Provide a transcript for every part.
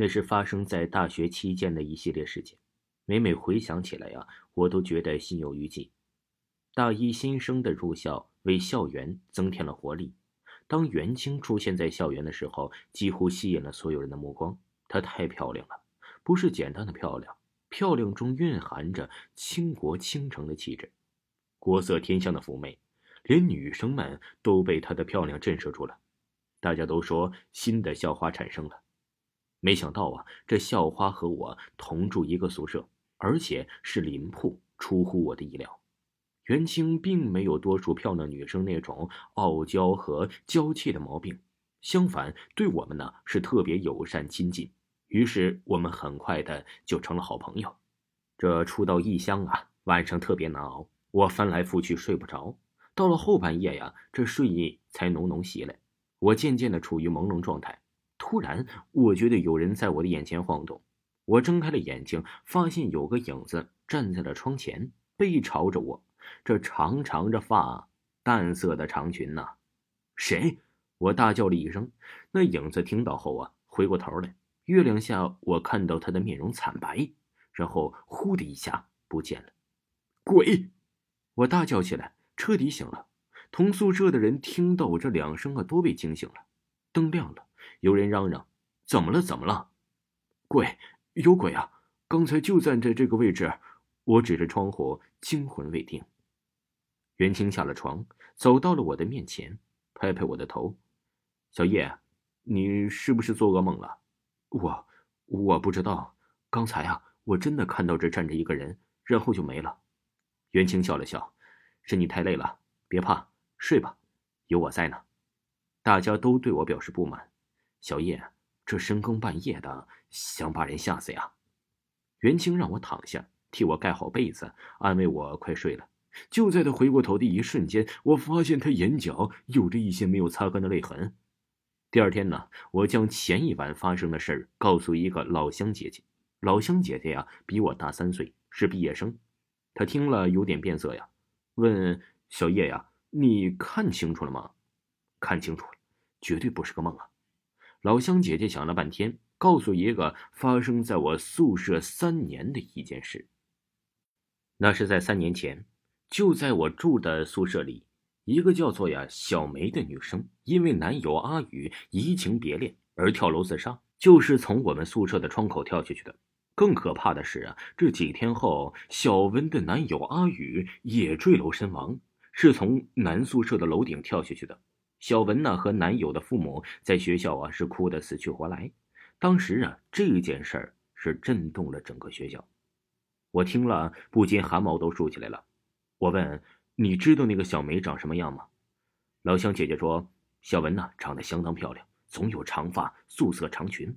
那是发生在大学期间的一系列事件，每每回想起来呀，我都觉得心有余悸。大一新生的入校为校园增添了活力。当袁清出现在校园的时候，几乎吸引了所有人的目光。她太漂亮了，不是简单的漂亮，漂亮中蕴含着倾国倾城的气质，国色天香的妩媚，连女生们都被她的漂亮震慑住了。大家都说新的校花产生了。没想到啊，这校花和我同住一个宿舍，而且是邻铺，出乎我的意料。袁清并没有多数漂亮女生那种傲娇和娇气的毛病，相反，对我们呢是特别友善亲近。于是我们很快的就成了好朋友。这初到异乡啊，晚上特别难熬，我翻来覆去睡不着。到了后半夜呀，这睡意才浓浓袭来，我渐渐的处于朦胧状态。突然，我觉得有人在我的眼前晃动。我睁开了眼睛，发现有个影子站在了窗前，背朝着我。这长长着发，淡色的长裙呐！谁？我大叫了一声。那影子听到后啊，回过头来。月亮下，我看到他的面容惨白，然后呼的一下不见了。鬼！我大叫起来，彻底醒了。同宿舍的人听到我这两声啊，都被惊醒了。灯亮了。有人嚷嚷：“怎么了？怎么了？”鬼，有鬼啊！刚才就站在这个位置。我指着窗户，惊魂未定。袁清下了床，走到了我的面前，拍拍我的头：“小叶，你是不是做噩梦了？”我，我不知道。刚才啊，我真的看到这站着一个人，然后就没了。袁清笑了笑：“是你太累了，别怕，睡吧，有我在呢。”大家都对我表示不满。小叶，这深更半夜的，想把人吓死呀？袁清让我躺下，替我盖好被子，安慰我快睡了。就在他回过头的一瞬间，我发现他眼角有着一些没有擦干的泪痕。第二天呢，我将前一晚发生的事儿告诉一个老乡姐姐。老乡姐姐呀，比我大三岁，是毕业生。她听了有点变色呀，问小叶呀：“你看清楚了吗？”“看清楚了，绝对不是个梦啊。”老乡姐姐想了半天，告诉一个发生在我宿舍三年的一件事。那是在三年前，就在我住的宿舍里，一个叫做呀小梅的女生，因为男友阿宇移情别恋而跳楼自杀，就是从我们宿舍的窗口跳下去的。更可怕的是啊，这几天后，小文的男友阿宇也坠楼身亡，是从男宿舍的楼顶跳下去的。小文呢和男友的父母在学校啊是哭得死去活来，当时啊这件事儿是震动了整个学校，我听了不禁汗毛都竖起来了。我问：“你知道那个小梅长什么样吗？”老乡姐姐说：“小文呢长得相当漂亮，总有长发，素色长裙。”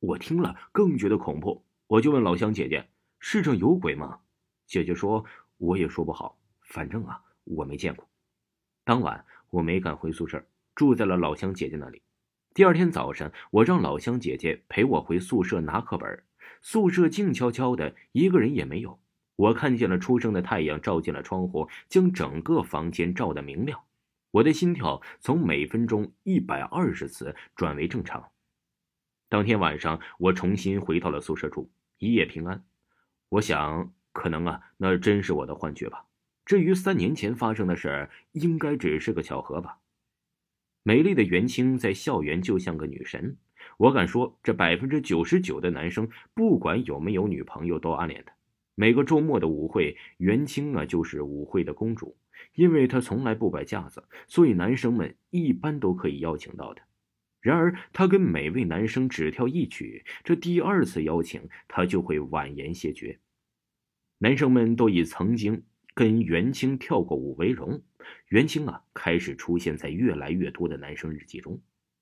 我听了更觉得恐怖，我就问老乡姐姐：“世上有鬼吗？”姐姐说：“我也说不好，反正啊我没见过。”当晚。我没敢回宿舍，住在了老乡姐姐那里。第二天早上，我让老乡姐姐陪我回宿舍拿课本。宿舍静悄悄的，一个人也没有。我看见了初升的太阳照进了窗户，将整个房间照得明亮。我的心跳从每分钟一百二十次转为正常。当天晚上，我重新回到了宿舍住，一夜平安。我想，可能啊，那真是我的幻觉吧。至于三年前发生的事儿，应该只是个巧合吧。美丽的袁清在校园就像个女神，我敢说，这百分之九十九的男生不管有没有女朋友都暗恋她。每个周末的舞会，袁清啊就是舞会的公主，因为她从来不摆架子，所以男生们一般都可以邀请到她。然而，她跟每位男生只跳一曲，这第二次邀请，她就会婉言谢绝。男生们都以曾经。跟袁清跳过舞为荣，袁清啊开始出现在越来越多的男生日记中。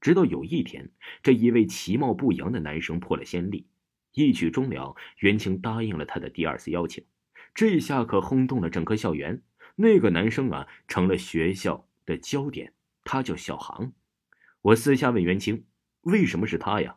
直到有一天，这一位其貌不扬的男生破了先例，一曲终了，袁清答应了他的第二次邀请。这下可轰动了整个校园。那个男生啊，成了学校的焦点。他叫小航。我私下问袁清：“为什么是他呀？”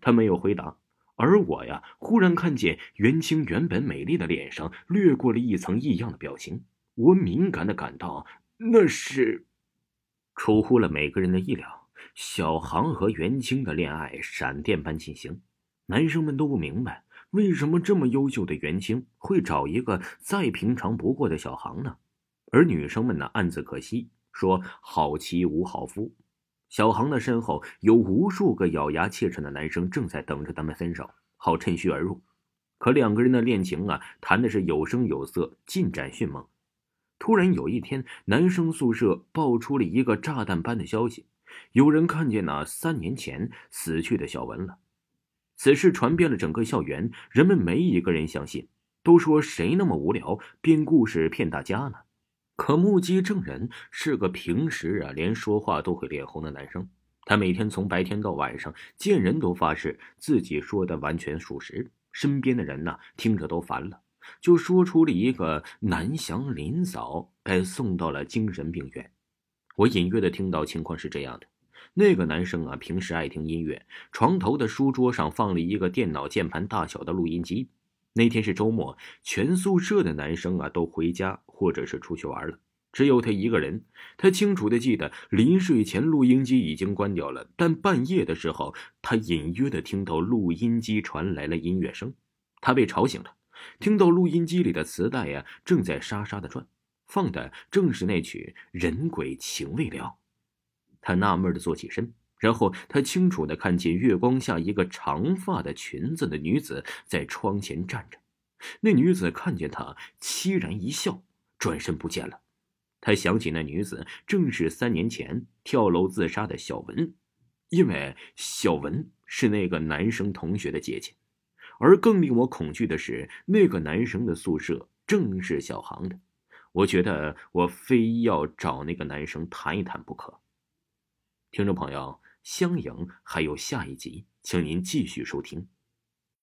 他没有回答。而我呀，忽然看见袁清原本美丽的脸上掠过了一层异样的表情。我敏感的感到，那是出乎了每个人的意料。小航和袁清的恋爱闪电般进行，男生们都不明白。为什么这么优秀的袁清会找一个再平常不过的小航呢？而女生们呢，暗自可惜，说好妻无好夫。小航的身后有无数个咬牙切齿的男生正在等着他们分手，好趁虚而入。可两个人的恋情啊，谈的是有声有色，进展迅猛。突然有一天，男生宿舍爆出了一个炸弹般的消息：有人看见那三年前死去的小文了。此事传遍了整个校园，人们没一个人相信，都说谁那么无聊编故事骗大家呢？可目击证人是个平时啊连说话都会脸红的男生，他每天从白天到晚上见人都发誓自己说的完全属实，身边的人呢听着都烦了，就说出了一个南翔林嫂被送到了精神病院。我隐约的听到情况是这样的。那个男生啊，平时爱听音乐，床头的书桌上放了一个电脑键盘大小的录音机。那天是周末，全宿舍的男生啊都回家或者是出去玩了，只有他一个人。他清楚的记得，临睡前录音机已经关掉了，但半夜的时候，他隐约的听到录音机传来了音乐声，他被吵醒了，听到录音机里的磁带呀正在沙沙的转，放的正是那曲《人鬼情未了》。他纳闷的坐起身，然后他清楚的看见月光下一个长发的裙子的女子在窗前站着。那女子看见他，凄然一笑，转身不见了。他想起那女子正是三年前跳楼自杀的小文，因为小文是那个男生同学的姐姐。而更令我恐惧的是，那个男生的宿舍正是小航的。我觉得我非要找那个男生谈一谈不可。听众朋友，襄阳还有下一集，请您继续收听。